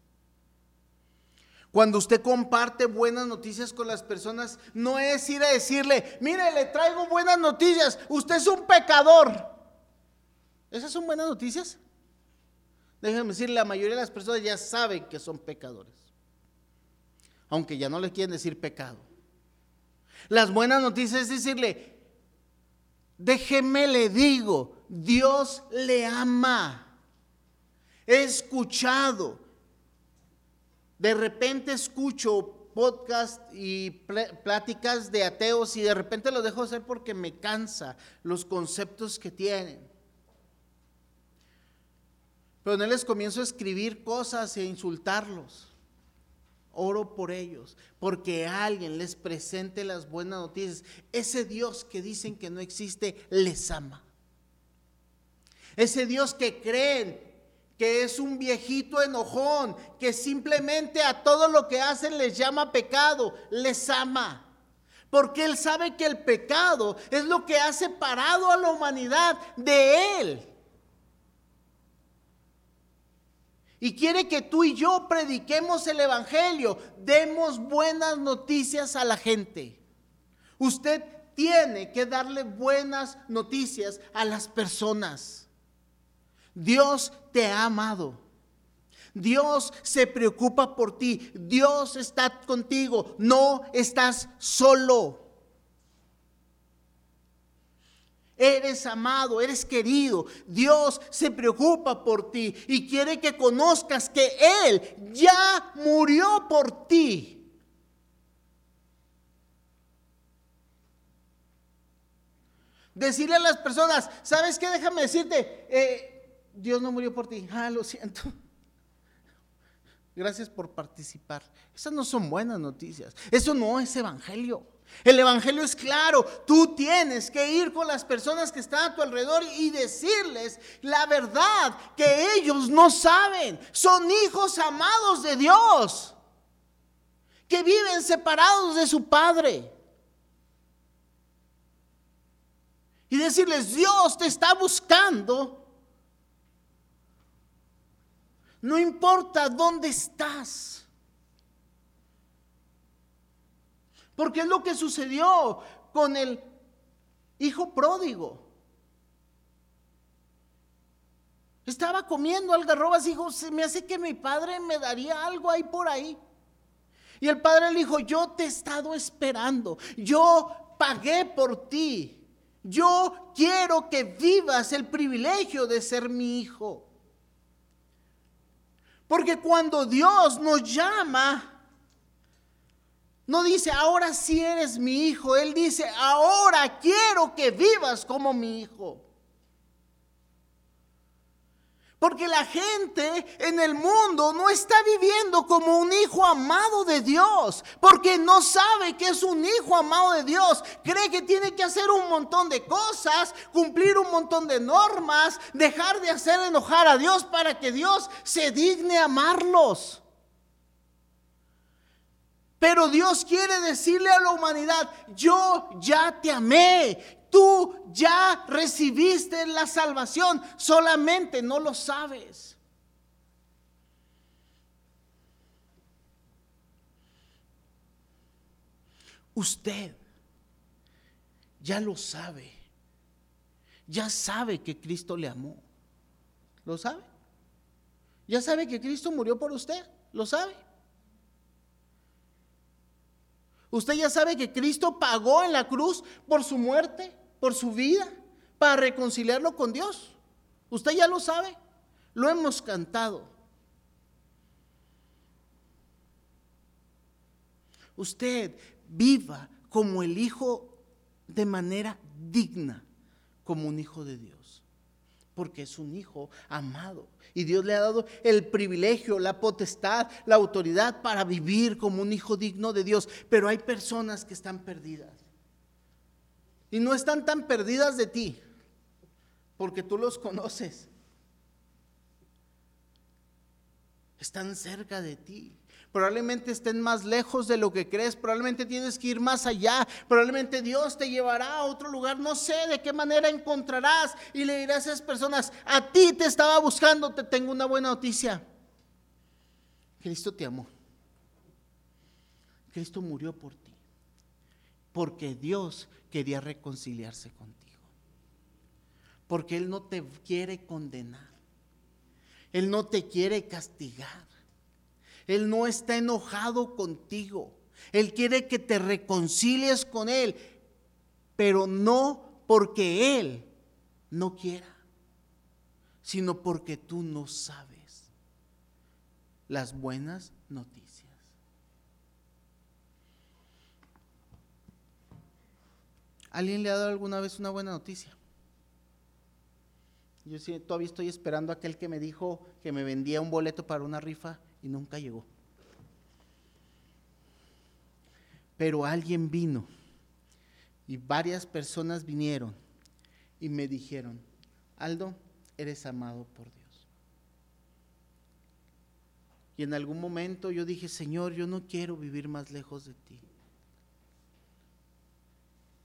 Cuando usted comparte buenas noticias con las personas, no es ir a decirle, mire, le traigo buenas noticias, usted es un pecador. ¿Esas son buenas noticias? Déjenme decir, la mayoría de las personas ya saben que son pecadores. Aunque ya no les quieren decir pecado. Las buenas noticias es decirle, déjeme le digo, Dios le ama. He escuchado. De repente escucho podcast y pláticas de ateos y de repente lo dejo hacer porque me cansa los conceptos que tienen. Pero no les comienzo a escribir cosas e insultarlos. Oro por ellos, porque alguien les presente las buenas noticias. Ese Dios que dicen que no existe, les ama. Ese Dios que creen que es un viejito enojón, que simplemente a todo lo que hacen les llama pecado, les ama. Porque Él sabe que el pecado es lo que ha separado a la humanidad de Él. Y quiere que tú y yo prediquemos el Evangelio, demos buenas noticias a la gente. Usted tiene que darle buenas noticias a las personas. Dios te ha amado. Dios se preocupa por ti. Dios está contigo. No estás solo. Eres amado, eres querido. Dios se preocupa por ti y quiere que conozcas que Él ya murió por ti. Decirle a las personas, ¿sabes qué? Déjame decirte, eh, Dios no murió por ti. Ah, lo siento. Gracias por participar. Esas no son buenas noticias. Eso no es evangelio. El Evangelio es claro, tú tienes que ir con las personas que están a tu alrededor y decirles la verdad que ellos no saben. Son hijos amados de Dios, que viven separados de su Padre. Y decirles, Dios te está buscando. No importa dónde estás. Porque es lo que sucedió con el hijo pródigo. Estaba comiendo algarrobas y dijo, se me hace que mi padre me daría algo ahí por ahí. Y el padre le dijo, yo te he estado esperando, yo pagué por ti, yo quiero que vivas el privilegio de ser mi hijo. Porque cuando Dios nos llama, no dice, ahora sí eres mi hijo. Él dice, ahora quiero que vivas como mi hijo. Porque la gente en el mundo no está viviendo como un hijo amado de Dios. Porque no sabe que es un hijo amado de Dios. Cree que tiene que hacer un montón de cosas, cumplir un montón de normas, dejar de hacer enojar a Dios para que Dios se digne amarlos. Pero Dios quiere decirle a la humanidad, yo ya te amé, tú ya recibiste la salvación, solamente no lo sabes. Usted ya lo sabe, ya sabe que Cristo le amó. ¿Lo sabe? Ya sabe que Cristo murió por usted, ¿lo sabe? Usted ya sabe que Cristo pagó en la cruz por su muerte, por su vida, para reconciliarlo con Dios. Usted ya lo sabe, lo hemos cantado. Usted viva como el Hijo de manera digna, como un Hijo de Dios, porque es un Hijo amado y Dios le ha dado el privilegio, la potestad, la autoridad para vivir como un hijo digno de Dios. Pero hay personas que están perdidas. Y no están tan perdidas de ti, porque tú los conoces. Están cerca de ti. Probablemente estén más lejos de lo que crees, probablemente tienes que ir más allá, probablemente Dios te llevará a otro lugar, no sé de qué manera encontrarás y le dirás a esas personas, a ti te estaba buscando, te tengo una buena noticia. Cristo te amó. Cristo murió por ti, porque Dios quería reconciliarse contigo, porque Él no te quiere condenar, Él no te quiere castigar. Él no está enojado contigo. Él quiere que te reconcilies con Él, pero no porque Él no quiera, sino porque tú no sabes las buenas noticias. ¿Alguien le ha dado alguna vez una buena noticia? Yo todavía estoy esperando a aquel que me dijo que me vendía un boleto para una rifa y nunca llegó. Pero alguien vino y varias personas vinieron y me dijeron, Aldo, eres amado por Dios. Y en algún momento yo dije, Señor, yo no quiero vivir más lejos de ti.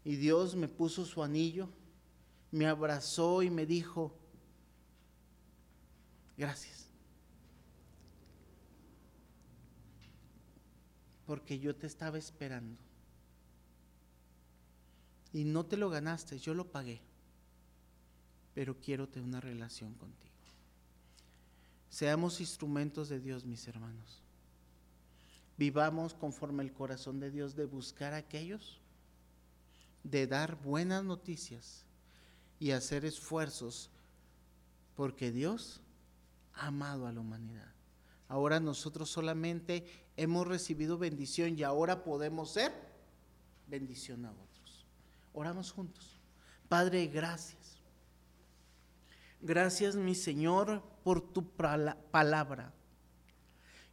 Y Dios me puso su anillo, me abrazó y me dijo, gracias. Porque yo te estaba esperando. Y no te lo ganaste, yo lo pagué. Pero quiero tener una relación contigo. Seamos instrumentos de Dios, mis hermanos. Vivamos conforme el corazón de Dios de buscar a aquellos, de dar buenas noticias y hacer esfuerzos porque Dios ha amado a la humanidad. Ahora nosotros solamente hemos recibido bendición y ahora podemos ser bendición a otros. Oramos juntos. Padre, gracias. Gracias, mi Señor, por tu palabra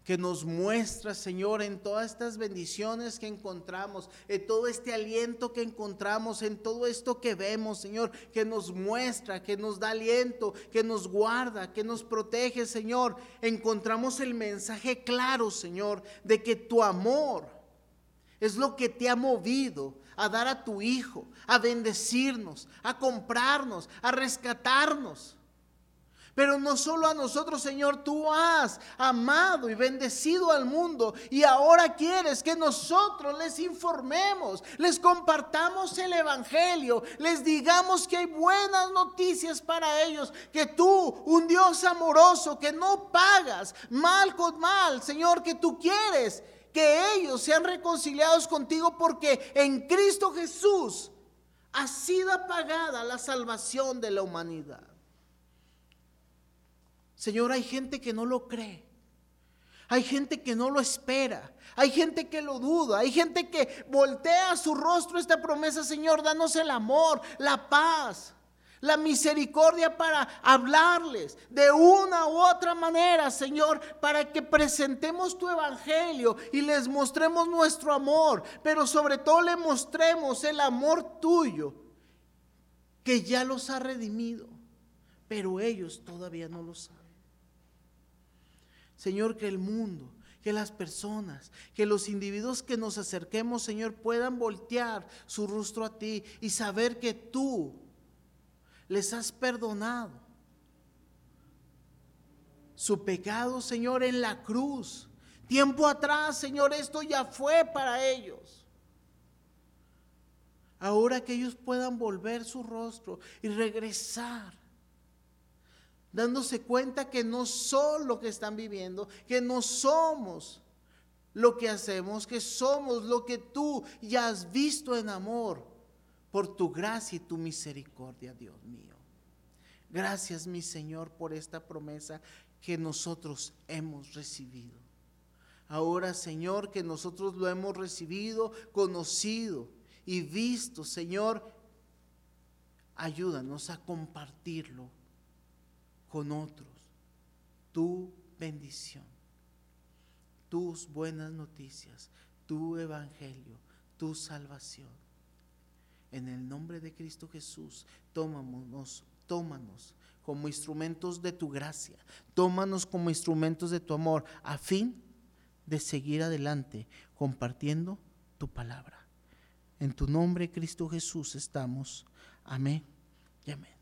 que nos muestra, Señor, en todas estas bendiciones que encontramos, en todo este aliento que encontramos, en todo esto que vemos, Señor, que nos muestra, que nos da aliento, que nos guarda, que nos protege, Señor. Encontramos el mensaje claro, Señor, de que tu amor es lo que te ha movido a dar a tu Hijo, a bendecirnos, a comprarnos, a rescatarnos. Pero no solo a nosotros, Señor, tú has amado y bendecido al mundo y ahora quieres que nosotros les informemos, les compartamos el Evangelio, les digamos que hay buenas noticias para ellos, que tú, un Dios amoroso, que no pagas mal con mal, Señor, que tú quieres que ellos sean reconciliados contigo porque en Cristo Jesús ha sido apagada la salvación de la humanidad. Señor, hay gente que no lo cree. Hay gente que no lo espera. Hay gente que lo duda. Hay gente que voltea su rostro esta promesa, Señor, danos el amor, la paz, la misericordia para hablarles de una u otra manera, Señor, para que presentemos tu evangelio y les mostremos nuestro amor, pero sobre todo le mostremos el amor tuyo que ya los ha redimido, pero ellos todavía no lo saben. Señor, que el mundo, que las personas, que los individuos que nos acerquemos, Señor, puedan voltear su rostro a ti y saber que tú les has perdonado su pecado, Señor, en la cruz. Tiempo atrás, Señor, esto ya fue para ellos. Ahora que ellos puedan volver su rostro y regresar dándose cuenta que no son lo que están viviendo, que no somos lo que hacemos, que somos lo que tú ya has visto en amor por tu gracia y tu misericordia, Dios mío. Gracias, mi Señor, por esta promesa que nosotros hemos recibido. Ahora, Señor, que nosotros lo hemos recibido, conocido y visto, Señor, ayúdanos a compartirlo con otros tu bendición, tus buenas noticias, tu evangelio, tu salvación. En el nombre de Cristo Jesús, tómanos, tómanos como instrumentos de tu gracia, tómanos como instrumentos de tu amor, a fin de seguir adelante compartiendo tu palabra. En tu nombre, Cristo Jesús, estamos. Amén y amén.